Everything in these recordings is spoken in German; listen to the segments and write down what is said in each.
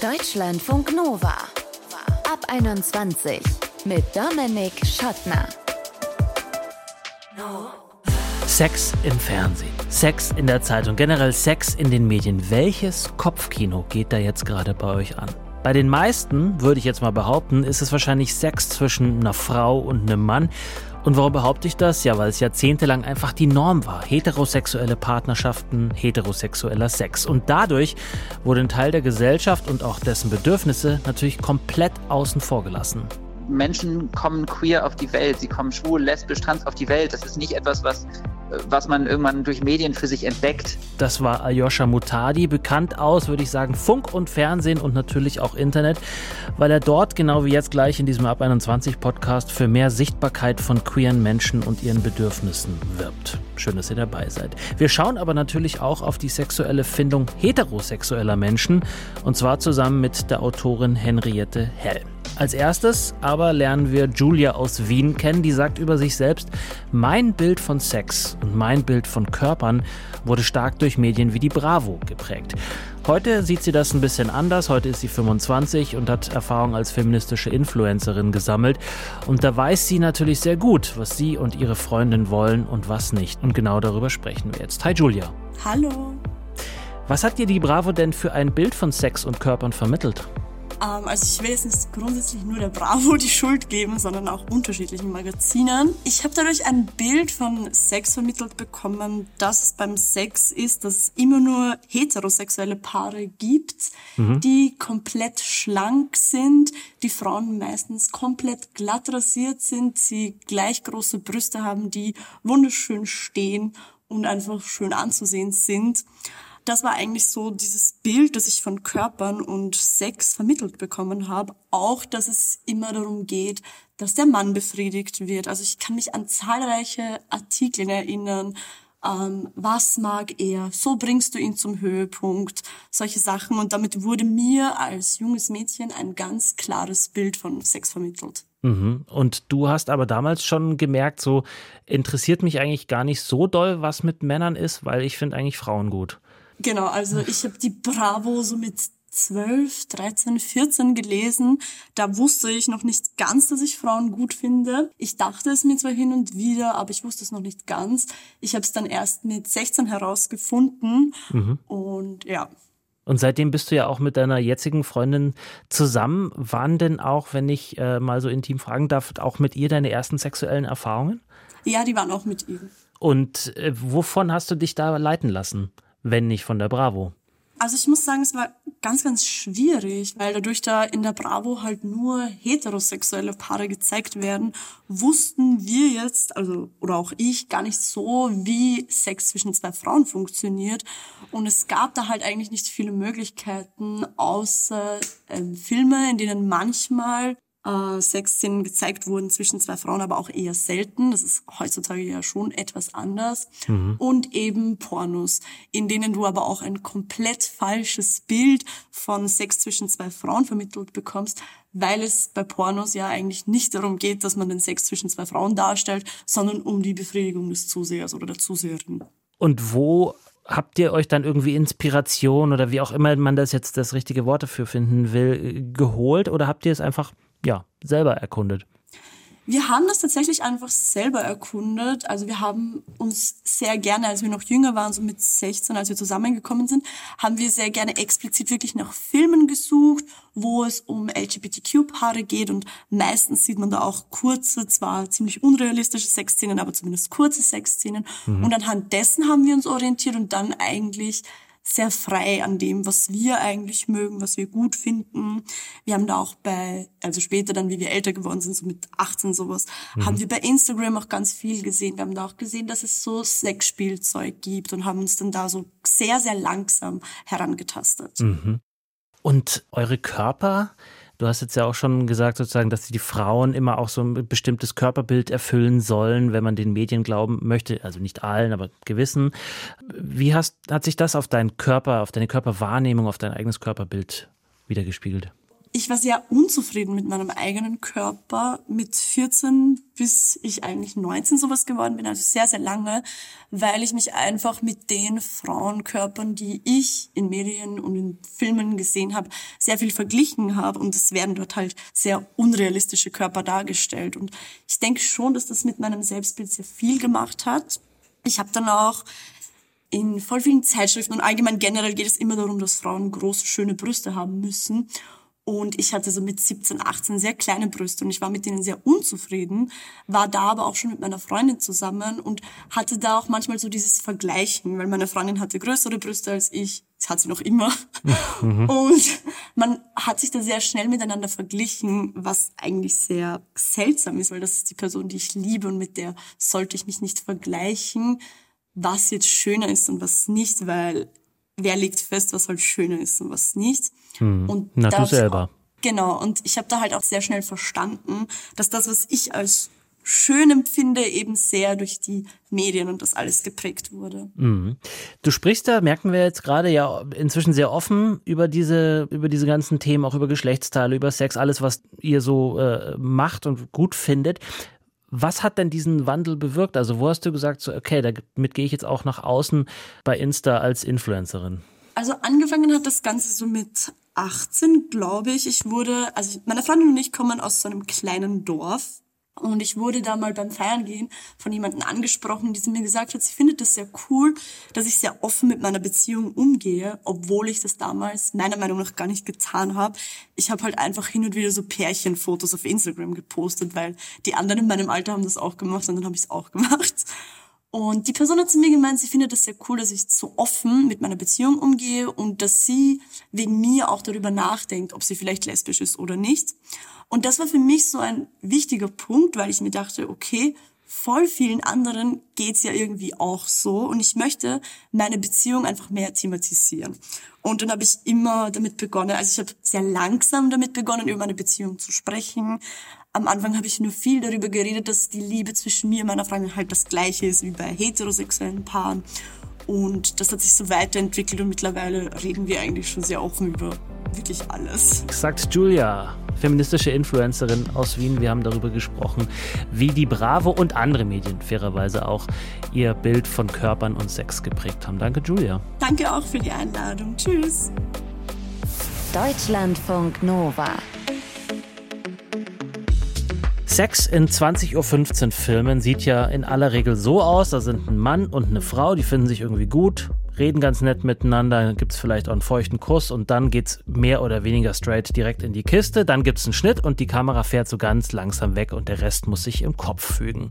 Deutschlandfunk Nova. Ab 21 mit Dominik Schottner. Sex im Fernsehen, Sex in der Zeitung, generell Sex in den Medien. Welches Kopfkino geht da jetzt gerade bei euch an? Bei den meisten, würde ich jetzt mal behaupten, ist es wahrscheinlich Sex zwischen einer Frau und einem Mann. Und warum behaupte ich das? Ja, weil es jahrzehntelang einfach die Norm war. Heterosexuelle Partnerschaften, heterosexueller Sex. Und dadurch wurde ein Teil der Gesellschaft und auch dessen Bedürfnisse natürlich komplett außen vor gelassen. Menschen kommen queer auf die Welt, sie kommen schwul, lesbisch, trans auf die Welt. Das ist nicht etwas, was was man irgendwann durch Medien für sich entdeckt. Das war Aljoscha Mutadi, bekannt aus, würde ich sagen, Funk und Fernsehen und natürlich auch Internet, weil er dort, genau wie jetzt gleich in diesem Ab 21 Podcast, für mehr Sichtbarkeit von queeren Menschen und ihren Bedürfnissen wirbt. Schön, dass ihr dabei seid. Wir schauen aber natürlich auch auf die sexuelle Findung heterosexueller Menschen und zwar zusammen mit der Autorin Henriette Hell. Als erstes aber lernen wir Julia aus Wien kennen, die sagt über sich selbst, mein Bild von Sex und mein Bild von Körpern wurde stark durch Medien wie die Bravo geprägt. Heute sieht sie das ein bisschen anders. Heute ist sie 25 und hat Erfahrung als feministische Influencerin gesammelt. Und da weiß sie natürlich sehr gut, was sie und ihre Freundin wollen und was nicht. Und genau darüber sprechen wir jetzt. Hi Julia. Hallo. Was hat dir die Bravo denn für ein Bild von Sex und Körpern vermittelt? Ähm, also ich will jetzt nicht grundsätzlich nur der Bravo die Schuld geben, sondern auch unterschiedlichen Magazinen. Ich habe dadurch ein Bild von Sex vermittelt bekommen, dass es beim Sex ist, dass es immer nur heterosexuelle Paare gibt, mhm. die komplett schlank sind, die Frauen meistens komplett glatt rasiert sind, sie gleich große Brüste haben, die wunderschön stehen und einfach schön anzusehen sind das war eigentlich so dieses Bild, das ich von Körpern und Sex vermittelt bekommen habe. Auch, dass es immer darum geht, dass der Mann befriedigt wird. Also ich kann mich an zahlreiche Artikel erinnern. Ähm, was mag er? So bringst du ihn zum Höhepunkt. Solche Sachen. Und damit wurde mir als junges Mädchen ein ganz klares Bild von Sex vermittelt. Mhm. Und du hast aber damals schon gemerkt, so interessiert mich eigentlich gar nicht so doll, was mit Männern ist, weil ich finde eigentlich Frauen gut. Genau, also ich habe die Bravo so mit 12, 13, 14 gelesen. Da wusste ich noch nicht ganz, dass ich Frauen gut finde. Ich dachte es mir zwar hin und wieder, aber ich wusste es noch nicht ganz. Ich habe es dann erst mit 16 herausgefunden mhm. und ja. Und seitdem bist du ja auch mit deiner jetzigen Freundin zusammen. Waren denn auch, wenn ich äh, mal so intim fragen darf, auch mit ihr deine ersten sexuellen Erfahrungen? Ja, die waren auch mit ihr. Und äh, wovon hast du dich da leiten lassen? Wenn nicht von der Bravo? Also ich muss sagen, es war ganz, ganz schwierig, weil dadurch da in der Bravo halt nur heterosexuelle Paare gezeigt werden, wussten wir jetzt, also oder auch ich, gar nicht so, wie Sex zwischen zwei Frauen funktioniert. Und es gab da halt eigentlich nicht viele Möglichkeiten, außer äh, Filme, in denen manchmal äh, Sexszenen gezeigt wurden zwischen zwei Frauen, aber auch eher selten. Das ist heutzutage ja schon etwas anders. Mhm. Und eben Pornos, in denen du aber auch ein komplett falsches Bild von Sex zwischen zwei Frauen vermittelt bekommst, weil es bei Pornos ja eigentlich nicht darum geht, dass man den Sex zwischen zwei Frauen darstellt, sondern um die Befriedigung des Zusehers oder der Zuseherin. Und wo habt ihr euch dann irgendwie Inspiration oder wie auch immer man das jetzt das richtige Wort dafür finden will, geholt oder habt ihr es einfach ja, selber erkundet? Wir haben das tatsächlich einfach selber erkundet. Also wir haben uns sehr gerne, als wir noch jünger waren, so mit 16, als wir zusammengekommen sind, haben wir sehr gerne explizit wirklich nach Filmen gesucht, wo es um LGBTQ-Paare geht und meistens sieht man da auch kurze, zwar ziemlich unrealistische Sexszenen, aber zumindest kurze Sexszenen. Mhm. Und anhand dessen haben wir uns orientiert und dann eigentlich sehr frei an dem, was wir eigentlich mögen, was wir gut finden. Wir haben da auch bei, also später dann, wie wir älter geworden sind, so mit 18 sowas, mhm. haben wir bei Instagram auch ganz viel gesehen. Wir haben da auch gesehen, dass es so Sexspielzeug gibt und haben uns dann da so sehr, sehr langsam herangetastet. Mhm. Und eure Körper, Du hast jetzt ja auch schon gesagt, sozusagen, dass die Frauen immer auch so ein bestimmtes Körperbild erfüllen sollen, wenn man den Medien glauben möchte. Also nicht allen, aber gewissen. Wie hast, hat sich das auf deinen Körper, auf deine Körperwahrnehmung, auf dein eigenes Körperbild wiedergespiegelt? Ich war sehr unzufrieden mit meinem eigenen Körper mit 14 bis ich eigentlich 19 sowas geworden bin, also sehr, sehr lange, weil ich mich einfach mit den Frauenkörpern, die ich in Medien und in Filmen gesehen habe, sehr viel verglichen habe und es werden dort halt sehr unrealistische Körper dargestellt und ich denke schon, dass das mit meinem Selbstbild sehr viel gemacht hat. Ich habe dann auch in voll vielen Zeitschriften und allgemein generell geht es immer darum, dass Frauen große, schöne Brüste haben müssen. Und ich hatte so mit 17, 18 sehr kleine Brüste und ich war mit denen sehr unzufrieden, war da aber auch schon mit meiner Freundin zusammen und hatte da auch manchmal so dieses Vergleichen, weil meine Freundin hatte größere Brüste als ich, das hat sie noch immer. Mhm. Und man hat sich da sehr schnell miteinander verglichen, was eigentlich sehr seltsam ist, weil das ist die Person, die ich liebe und mit der sollte ich mich nicht vergleichen, was jetzt schöner ist und was nicht, weil wer legt fest, was halt schöner ist und was nicht. Hm. Und Na, du selber. Auch, genau, und ich habe da halt auch sehr schnell verstanden, dass das, was ich als schön empfinde, eben sehr durch die Medien und das alles geprägt wurde. Mhm. Du sprichst da, merken wir jetzt gerade ja inzwischen sehr offen über diese, über diese ganzen Themen, auch über Geschlechtsteile, über Sex, alles, was ihr so äh, macht und gut findet. Was hat denn diesen Wandel bewirkt? Also, wo hast du gesagt, so, okay, damit gehe ich jetzt auch nach außen bei Insta als Influencerin? Also, angefangen hat das Ganze so mit 18, glaube ich. Ich wurde, also meine Freundin und ich kommen aus so einem kleinen Dorf und ich wurde da mal beim Feiern gehen von jemandem angesprochen, die sie mir gesagt hat, sie findet das sehr cool, dass ich sehr offen mit meiner Beziehung umgehe, obwohl ich das damals meiner Meinung nach gar nicht getan habe. Ich habe halt einfach hin und wieder so Pärchenfotos auf Instagram gepostet, weil die anderen in meinem Alter haben das auch gemacht und dann habe ich es auch gemacht. Und die Person hat zu mir gemeint, sie findet das sehr cool, dass ich so offen mit meiner Beziehung umgehe und dass sie wegen mir auch darüber nachdenkt, ob sie vielleicht lesbisch ist oder nicht. Und das war für mich so ein wichtiger Punkt, weil ich mir dachte, okay, voll vielen anderen geht's ja irgendwie auch so und ich möchte meine Beziehung einfach mehr thematisieren. Und dann habe ich immer damit begonnen, also ich habe sehr langsam damit begonnen, über meine Beziehung zu sprechen. Am Anfang habe ich nur viel darüber geredet, dass die Liebe zwischen mir und meiner Freundin halt das gleiche ist wie bei heterosexuellen Paaren. Und das hat sich so weiterentwickelt und mittlerweile reden wir eigentlich schon sehr offen über wirklich alles. Sagt Julia, feministische Influencerin aus Wien. Wir haben darüber gesprochen, wie die Bravo und andere Medien fairerweise auch ihr Bild von Körpern und Sex geprägt haben. Danke, Julia. Danke auch für die Einladung. Tschüss. Deutschlandfunk Nova. Sex in 20.15 Uhr Filmen sieht ja in aller Regel so aus, da sind ein Mann und eine Frau, die finden sich irgendwie gut, reden ganz nett miteinander, dann gibt es vielleicht auch einen feuchten Kuss und dann geht es mehr oder weniger straight direkt in die Kiste, dann gibt es einen Schnitt und die Kamera fährt so ganz langsam weg und der Rest muss sich im Kopf fügen.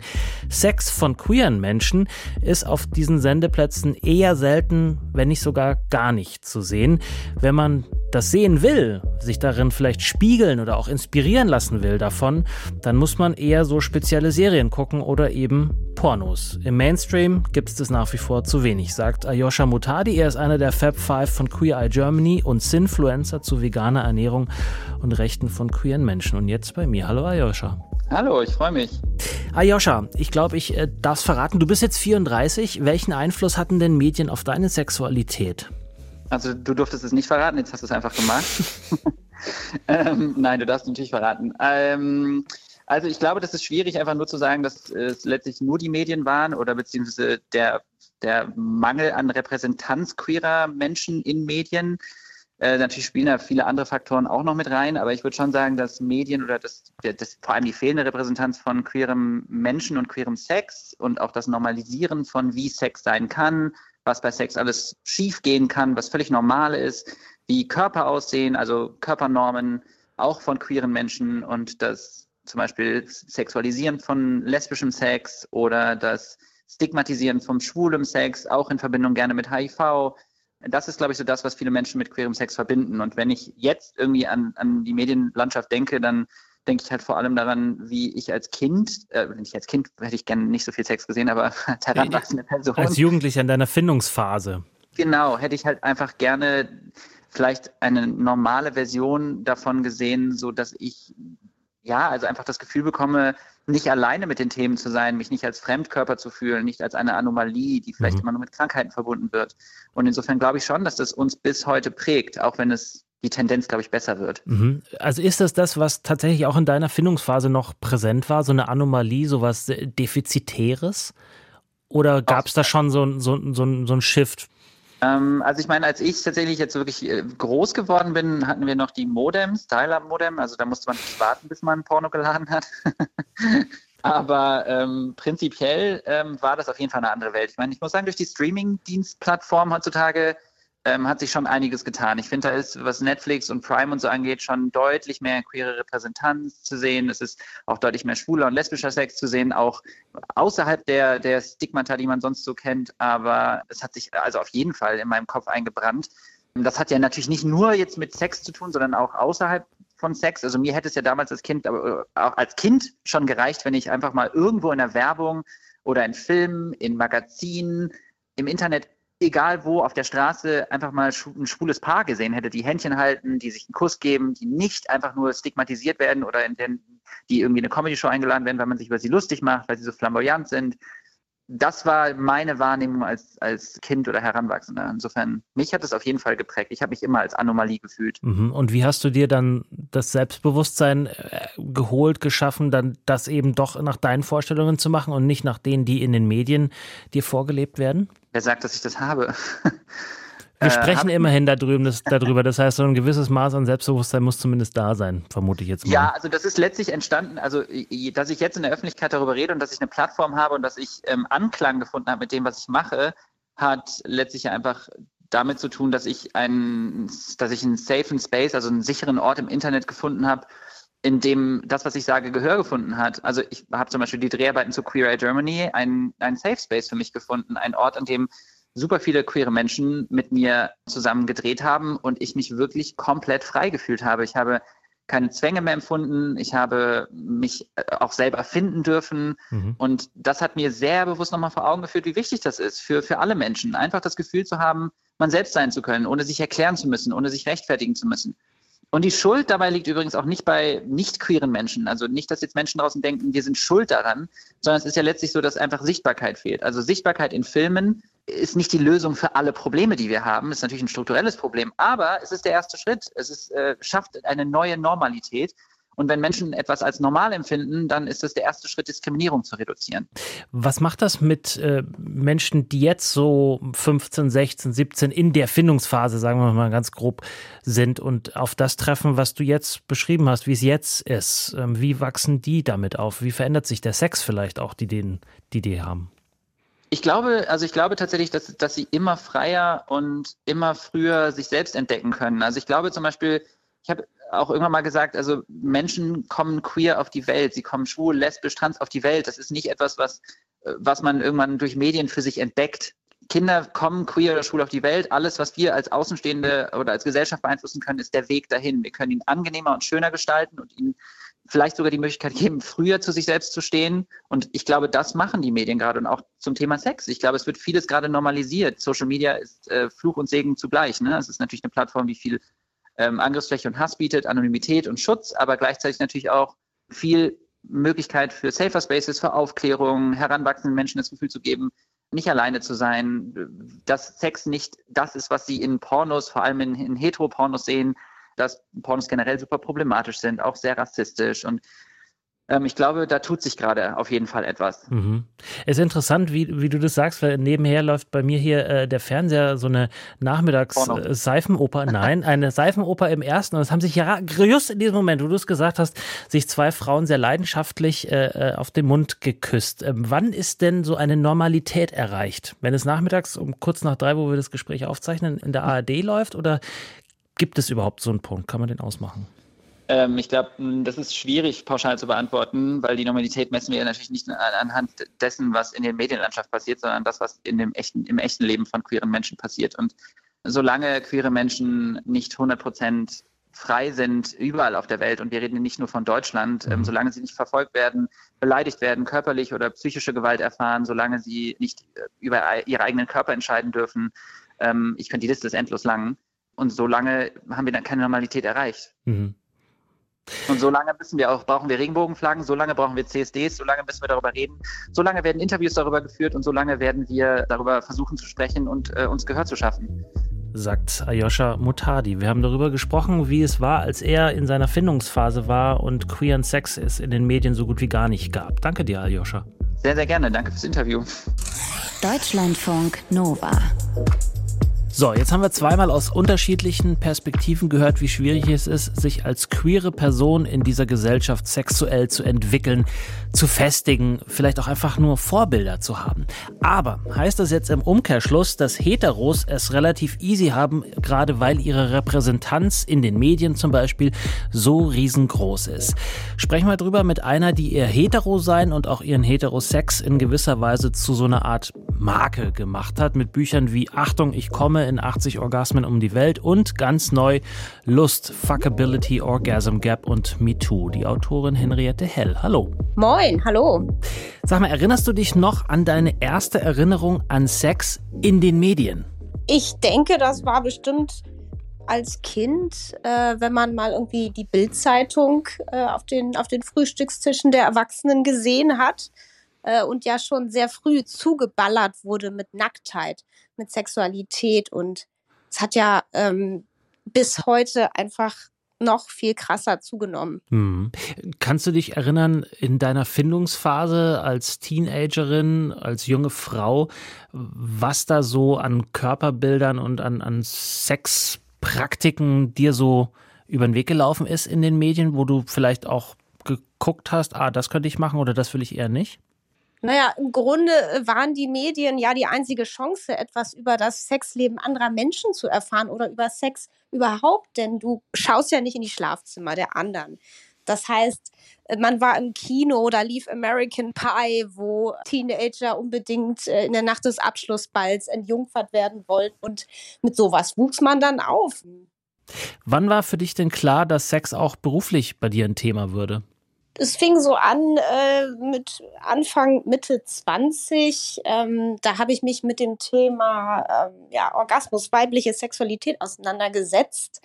Sex von queeren Menschen ist auf diesen Sendeplätzen eher selten, wenn nicht sogar gar nicht zu sehen. Wenn man das sehen will, sich darin vielleicht spiegeln oder auch inspirieren lassen will davon, dann muss man eher so spezielle Serien gucken oder eben Pornos. Im Mainstream gibt es das nach wie vor zu wenig, sagt Ayosha Mutadi. Er ist einer der Fab Five von Queer Eye Germany und Sinfluencer zu veganer Ernährung und Rechten von queeren Menschen. Und jetzt bei mir. Hallo Ayosha. Hallo, ich freue mich. Ayosha, ich glaube, ich äh, darf verraten, du bist jetzt 34. Welchen Einfluss hatten denn Medien auf deine Sexualität? Also du durftest es nicht verraten, jetzt hast du es einfach gemacht. ähm, nein, du darfst natürlich verraten. Ähm, also ich glaube, das ist schwierig, einfach nur zu sagen, dass es letztlich nur die Medien waren oder beziehungsweise der, der Mangel an Repräsentanz queerer Menschen in Medien. Äh, natürlich spielen da viele andere Faktoren auch noch mit rein, aber ich würde schon sagen, dass Medien oder das, das, vor allem die fehlende Repräsentanz von queerem Menschen und queerem Sex und auch das Normalisieren von wie Sex sein kann, was bei Sex alles schiefgehen kann, was völlig normal ist, wie Körper aussehen, also Körpernormen auch von queeren Menschen und das zum Beispiel Sexualisieren von lesbischem Sex oder das Stigmatisieren von schwulem Sex, auch in Verbindung gerne mit HIV. Das ist, glaube ich, so das, was viele Menschen mit queerem Sex verbinden. Und wenn ich jetzt irgendwie an, an die Medienlandschaft denke, dann denke ich halt vor allem daran, wie ich als Kind, äh, nicht als Kind hätte ich gerne nicht so viel Sex gesehen, aber als heranwachsende Person. Als Jugendlicher in deiner Findungsphase. Genau, hätte ich halt einfach gerne vielleicht eine normale Version davon gesehen, so dass ich ja, also einfach das Gefühl bekomme, nicht alleine mit den Themen zu sein, mich nicht als Fremdkörper zu fühlen, nicht als eine Anomalie, die vielleicht mhm. immer nur mit Krankheiten verbunden wird. Und insofern glaube ich schon, dass das uns bis heute prägt, auch wenn es die Tendenz, glaube ich, besser wird. Mhm. Also ist das das, was tatsächlich auch in deiner Findungsphase noch präsent war, so eine Anomalie, so was Defizitäres? Oder gab es da schon so, so, so, so einen Shift? Ähm, also ich meine, als ich tatsächlich jetzt wirklich äh, groß geworden bin, hatten wir noch die Modems, Dial-Up-Modem, also da musste man nicht warten, bis man Porno geladen hat. Aber ähm, prinzipiell ähm, war das auf jeden Fall eine andere Welt. Ich meine, ich muss sagen, durch die Streaming-Dienstplattform heutzutage ähm, hat sich schon einiges getan. Ich finde, da ist, was Netflix und Prime und so angeht, schon deutlich mehr queere Repräsentanz zu sehen. Es ist auch deutlich mehr schwuler und lesbischer Sex zu sehen, auch außerhalb der, der Stigmata, die man sonst so kennt. Aber es hat sich also auf jeden Fall in meinem Kopf eingebrannt. Das hat ja natürlich nicht nur jetzt mit Sex zu tun, sondern auch außerhalb von Sex. Also mir hätte es ja damals als Kind, aber äh, auch als Kind schon gereicht, wenn ich einfach mal irgendwo in der Werbung oder in Filmen, in Magazinen, im Internet egal wo, auf der Straße einfach mal ein schwules Paar gesehen hätte, die Händchen halten, die sich einen Kuss geben, die nicht einfach nur stigmatisiert werden oder in den, die irgendwie eine Comedy-Show eingeladen werden, weil man sich über sie lustig macht, weil sie so flamboyant sind. Das war meine Wahrnehmung als, als Kind oder Heranwachsender. Insofern, mich hat es auf jeden Fall geprägt. Ich habe mich immer als Anomalie gefühlt. Mhm. Und wie hast du dir dann das Selbstbewusstsein äh, geholt, geschaffen, dann das eben doch nach deinen Vorstellungen zu machen und nicht nach denen, die in den Medien dir vorgelebt werden? Wer sagt, dass ich das habe? Wir äh, sprechen immerhin da drüben, das, darüber. Das heißt, so ein gewisses Maß an Selbstbewusstsein muss zumindest da sein, vermute ich jetzt mal. Ja, also das ist letztlich entstanden, also dass ich jetzt in der Öffentlichkeit darüber rede und dass ich eine Plattform habe und dass ich ähm, Anklang gefunden habe mit dem, was ich mache, hat letztlich einfach damit zu tun, dass ich einen, dass ich einen safen Space, also einen sicheren Ort im Internet gefunden habe, in dem das, was ich sage, Gehör gefunden hat. Also ich habe zum Beispiel die Dreharbeiten zu Queer Eye Germany, einen, einen Safe Space für mich gefunden, ein Ort, an dem super viele queere Menschen mit mir zusammen gedreht haben und ich mich wirklich komplett frei gefühlt habe. Ich habe keine Zwänge mehr empfunden. Ich habe mich äh, auch selber finden dürfen. Mhm. Und das hat mir sehr bewusst nochmal vor Augen geführt, wie wichtig das ist für, für alle Menschen. Einfach das Gefühl zu haben, man selbst sein zu können, ohne sich erklären zu müssen, ohne sich rechtfertigen zu müssen. Und die Schuld dabei liegt übrigens auch nicht bei nicht queeren Menschen. Also nicht, dass jetzt Menschen draußen denken, wir sind schuld daran, sondern es ist ja letztlich so, dass einfach Sichtbarkeit fehlt. Also Sichtbarkeit in Filmen ist nicht die Lösung für alle Probleme, die wir haben. Ist natürlich ein strukturelles Problem, aber es ist der erste Schritt. Es ist, äh, schafft eine neue Normalität. Und wenn Menschen etwas als normal empfinden, dann ist das der erste Schritt, Diskriminierung zu reduzieren. Was macht das mit äh, Menschen, die jetzt so 15, 16, 17 in der Findungsphase, sagen wir mal ganz grob, sind und auf das treffen, was du jetzt beschrieben hast, wie es jetzt ist? Ähm, wie wachsen die damit auf? Wie verändert sich der Sex vielleicht auch, die den, die die haben? Ich glaube, also ich glaube tatsächlich, dass, dass sie immer freier und immer früher sich selbst entdecken können. Also ich glaube zum Beispiel, ich habe auch irgendwann mal gesagt, also Menschen kommen queer auf die Welt, sie kommen schwul, lesbisch, trans auf die Welt. Das ist nicht etwas, was, äh, was man irgendwann durch Medien für sich entdeckt. Kinder kommen queer oder schwul auf die Welt. Alles, was wir als Außenstehende oder als Gesellschaft beeinflussen können, ist der Weg dahin. Wir können ihn angenehmer und schöner gestalten und ihnen vielleicht sogar die Möglichkeit geben, früher zu sich selbst zu stehen. Und ich glaube, das machen die Medien gerade und auch zum Thema Sex. Ich glaube, es wird vieles gerade normalisiert. Social Media ist äh, Fluch und Segen zugleich. Ne? Es ist natürlich eine Plattform, die viel ähm, Angriffsfläche und Hass bietet, Anonymität und Schutz, aber gleichzeitig natürlich auch viel Möglichkeit für Safer Spaces, für Aufklärung, heranwachsenden Menschen das Gefühl zu geben, nicht alleine zu sein, dass Sex nicht das ist, was sie in Pornos, vor allem in, in Heteropornos sehen, dass Pornos generell super problematisch sind, auch sehr rassistisch und ähm, ich glaube, da tut sich gerade auf jeden Fall etwas. Mhm. Es ist interessant, wie, wie du das sagst, weil nebenher läuft bei mir hier äh, der Fernseher so eine Nachmittags-Seifenoper. Äh, Nein, eine Seifenoper im ersten. Und es haben sich ja just in diesem Moment, wo du es gesagt hast, sich zwei Frauen sehr leidenschaftlich äh, äh, auf den Mund geküsst. Ähm, wann ist denn so eine Normalität erreicht? Wenn es nachmittags um kurz nach drei, wo wir das Gespräch aufzeichnen, in der ARD läuft oder gibt es überhaupt so einen Punkt? Kann man den ausmachen? Ähm, ich glaube, das ist schwierig pauschal zu beantworten, weil die Normalität messen wir ja natürlich nicht anhand dessen, was in der Medienlandschaft passiert, sondern das, was in dem echten, im echten Leben von queeren Menschen passiert. Und solange queere Menschen nicht 100 Prozent frei sind überall auf der Welt und wir reden nicht nur von Deutschland, ähm, mhm. solange sie nicht verfolgt werden, beleidigt werden, körperlich oder psychische Gewalt erfahren, solange sie nicht äh, über ihre eigenen Körper entscheiden dürfen. Ähm, ich könnte die Liste ist endlos lang. Und solange haben wir dann keine Normalität erreicht. Mhm. Und so lange müssen wir auch, brauchen wir Regenbogenflaggen, so lange brauchen wir CSDs, so lange müssen wir darüber reden, so lange werden Interviews darüber geführt und so lange werden wir darüber versuchen zu sprechen und äh, uns Gehör zu schaffen. sagt Ayosha Mutadi. Wir haben darüber gesprochen, wie es war, als er in seiner Findungsphase war und queeren Sex es in den Medien so gut wie gar nicht gab. Danke dir, Ayosha. Sehr, sehr gerne. Danke fürs Interview. Deutschlandfunk Nova. So, jetzt haben wir zweimal aus unterschiedlichen Perspektiven gehört, wie schwierig es ist, sich als queere Person in dieser Gesellschaft sexuell zu entwickeln, zu festigen, vielleicht auch einfach nur Vorbilder zu haben. Aber heißt das jetzt im Umkehrschluss, dass Heteros es relativ easy haben, gerade weil ihre Repräsentanz in den Medien zum Beispiel so riesengroß ist? Sprechen wir drüber mit einer, die ihr Hetero sein und auch ihren Heterosex in gewisser Weise zu so einer Art Marke gemacht hat, mit Büchern wie Achtung, ich komme in 80 Orgasmen um die Welt und ganz neu Lust, Fuckability, Orgasm Gap und Me Too. Die Autorin Henriette Hell. Hallo. Moin, hallo. Sag mal, erinnerst du dich noch an deine erste Erinnerung an Sex in den Medien? Ich denke, das war bestimmt als Kind, äh, wenn man mal irgendwie die Bildzeitung äh, auf, den, auf den Frühstückstischen der Erwachsenen gesehen hat äh, und ja schon sehr früh zugeballert wurde mit Nacktheit mit Sexualität und es hat ja ähm, bis heute einfach noch viel krasser zugenommen. Hm. Kannst du dich erinnern, in deiner Findungsphase als Teenagerin, als junge Frau, was da so an Körperbildern und an, an Sexpraktiken dir so über den Weg gelaufen ist in den Medien, wo du vielleicht auch geguckt hast, ah, das könnte ich machen oder das will ich eher nicht? Naja, im Grunde äh, waren die Medien ja die einzige Chance, etwas über das Sexleben anderer Menschen zu erfahren oder über Sex überhaupt, denn du schaust ja nicht in die Schlafzimmer der anderen. Das heißt, äh, man war im Kino oder lief American Pie, wo Teenager unbedingt äh, in der Nacht des Abschlussballs entjungfert werden wollten und mit sowas wuchs man dann auf. Wann war für dich denn klar, dass Sex auch beruflich bei dir ein Thema würde? Es fing so an äh, mit Anfang, Mitte 20. Ähm, da habe ich mich mit dem Thema ähm, ja, Orgasmus, weibliche Sexualität auseinandergesetzt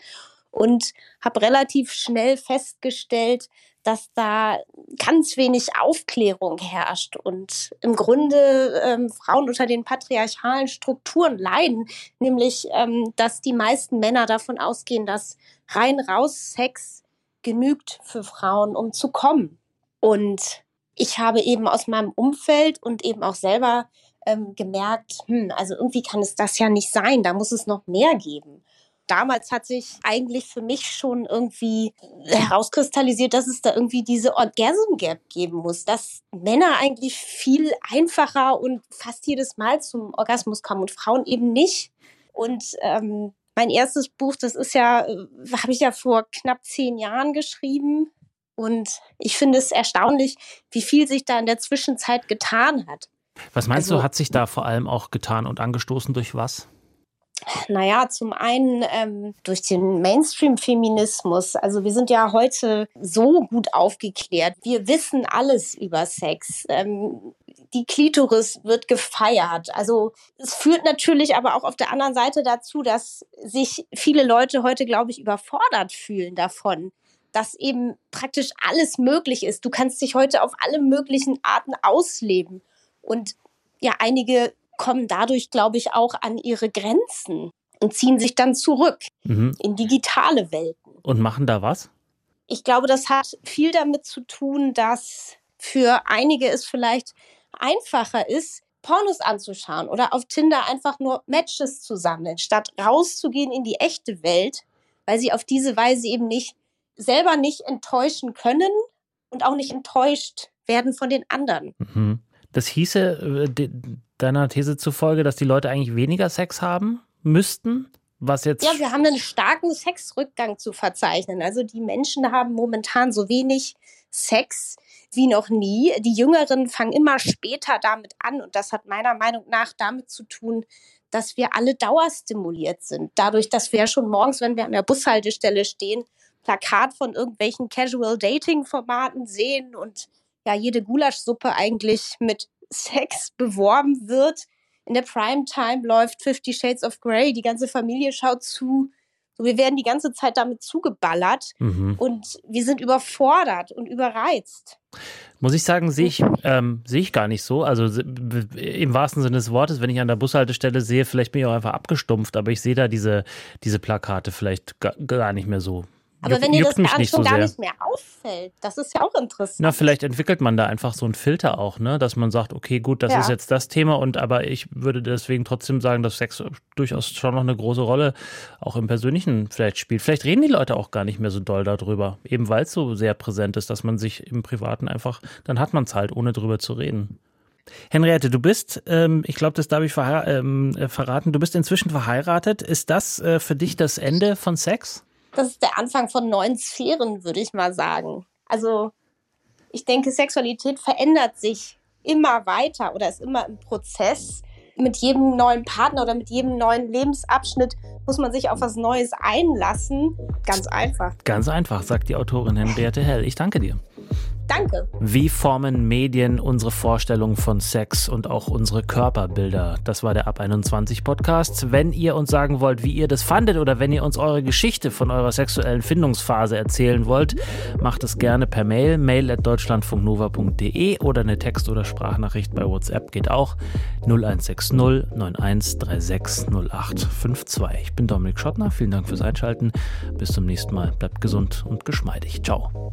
und habe relativ schnell festgestellt, dass da ganz wenig Aufklärung herrscht und im Grunde ähm, Frauen unter den patriarchalen Strukturen leiden, nämlich ähm, dass die meisten Männer davon ausgehen, dass rein raus Sex genügt für Frauen, um zu kommen. Und ich habe eben aus meinem Umfeld und eben auch selber ähm, gemerkt, hm, also irgendwie kann es das ja nicht sein, da muss es noch mehr geben. Damals hat sich eigentlich für mich schon irgendwie herauskristallisiert, dass es da irgendwie diese Orgasm Gap geben muss, dass Männer eigentlich viel einfacher und fast jedes Mal zum Orgasmus kommen und Frauen eben nicht. Und ähm, mein erstes Buch, das ist ja, äh, habe ich ja vor knapp zehn Jahren geschrieben. Und ich finde es erstaunlich, wie viel sich da in der Zwischenzeit getan hat. Was meinst also, du, hat sich da vor allem auch getan und angestoßen durch was? Naja, zum einen ähm, durch den Mainstream-Feminismus. Also wir sind ja heute so gut aufgeklärt. Wir wissen alles über Sex. Ähm, die Klitoris wird gefeiert. Also es führt natürlich aber auch auf der anderen Seite dazu, dass sich viele Leute heute, glaube ich, überfordert fühlen davon, dass eben praktisch alles möglich ist. Du kannst dich heute auf alle möglichen Arten ausleben. Und ja, einige kommen dadurch, glaube ich, auch an ihre Grenzen und ziehen sich dann zurück mhm. in digitale Welten. Und machen da was? Ich glaube, das hat viel damit zu tun, dass für einige es vielleicht einfacher ist, Pornos anzuschauen oder auf Tinder einfach nur Matches zu sammeln, statt rauszugehen in die echte Welt, weil sie auf diese Weise eben nicht selber nicht enttäuschen können und auch nicht enttäuscht werden von den anderen. Mhm. Das hieße äh, deiner These zufolge, dass die Leute eigentlich weniger Sex haben müssten? Was jetzt ja, wir haben einen starken Sexrückgang zu verzeichnen. Also die Menschen haben momentan so wenig Sex wie noch nie. Die Jüngeren fangen immer später damit an und das hat meiner Meinung nach damit zu tun, dass wir alle dauerstimuliert sind. Dadurch, dass wir ja schon morgens, wenn wir an der Bushaltestelle stehen, Plakat von irgendwelchen Casual Dating Formaten sehen und ja jede Gulaschsuppe eigentlich mit Sex beworben wird. In der Primetime läuft Fifty Shades of Grey, die ganze Familie schaut zu. So, wir werden die ganze Zeit damit zugeballert mhm. und wir sind überfordert und überreizt. Muss ich sagen, sehe ich, ähm, sehe ich gar nicht so. Also im wahrsten Sinne des Wortes, wenn ich an der Bushaltestelle sehe, vielleicht bin ich auch einfach abgestumpft, aber ich sehe da diese, diese Plakate vielleicht gar nicht mehr so. Aber wenn dir das gar, nicht schon so gar nicht mehr auffällt, das ist ja auch interessant. Na, vielleicht entwickelt man da einfach so einen Filter auch, ne? Dass man sagt, okay, gut, das ja. ist jetzt das Thema und aber ich würde deswegen trotzdem sagen, dass Sex durchaus schon noch eine große Rolle auch im Persönlichen vielleicht spielt. Vielleicht reden die Leute auch gar nicht mehr so doll darüber, eben weil es so sehr präsent ist, dass man sich im Privaten einfach, dann hat man es halt, ohne drüber zu reden. Henriette, du bist, ähm, ich glaube, das darf ich ähm, äh, verraten, du bist inzwischen verheiratet. Ist das äh, für dich das Ende von Sex? Das ist der Anfang von neuen Sphären, würde ich mal sagen. Also ich denke, Sexualität verändert sich immer weiter oder ist immer im Prozess. Mit jedem neuen Partner oder mit jedem neuen Lebensabschnitt muss man sich auf was Neues einlassen. Ganz einfach. Ganz einfach, sagt die Autorin Henriette Hell. Ich danke dir. Danke. Wie formen Medien unsere Vorstellung von Sex und auch unsere Körperbilder? Das war der Ab 21 Podcast. Wenn ihr uns sagen wollt, wie ihr das fandet oder wenn ihr uns eure Geschichte von eurer sexuellen Findungsphase erzählen wollt, macht es gerne per Mail, mail at deutschlandfunknova.de oder eine Text- oder Sprachnachricht bei WhatsApp geht auch 0160 9136 0852. Ich bin Dominik Schottner, vielen Dank fürs Einschalten. Bis zum nächsten Mal. Bleibt gesund und geschmeidig. Ciao.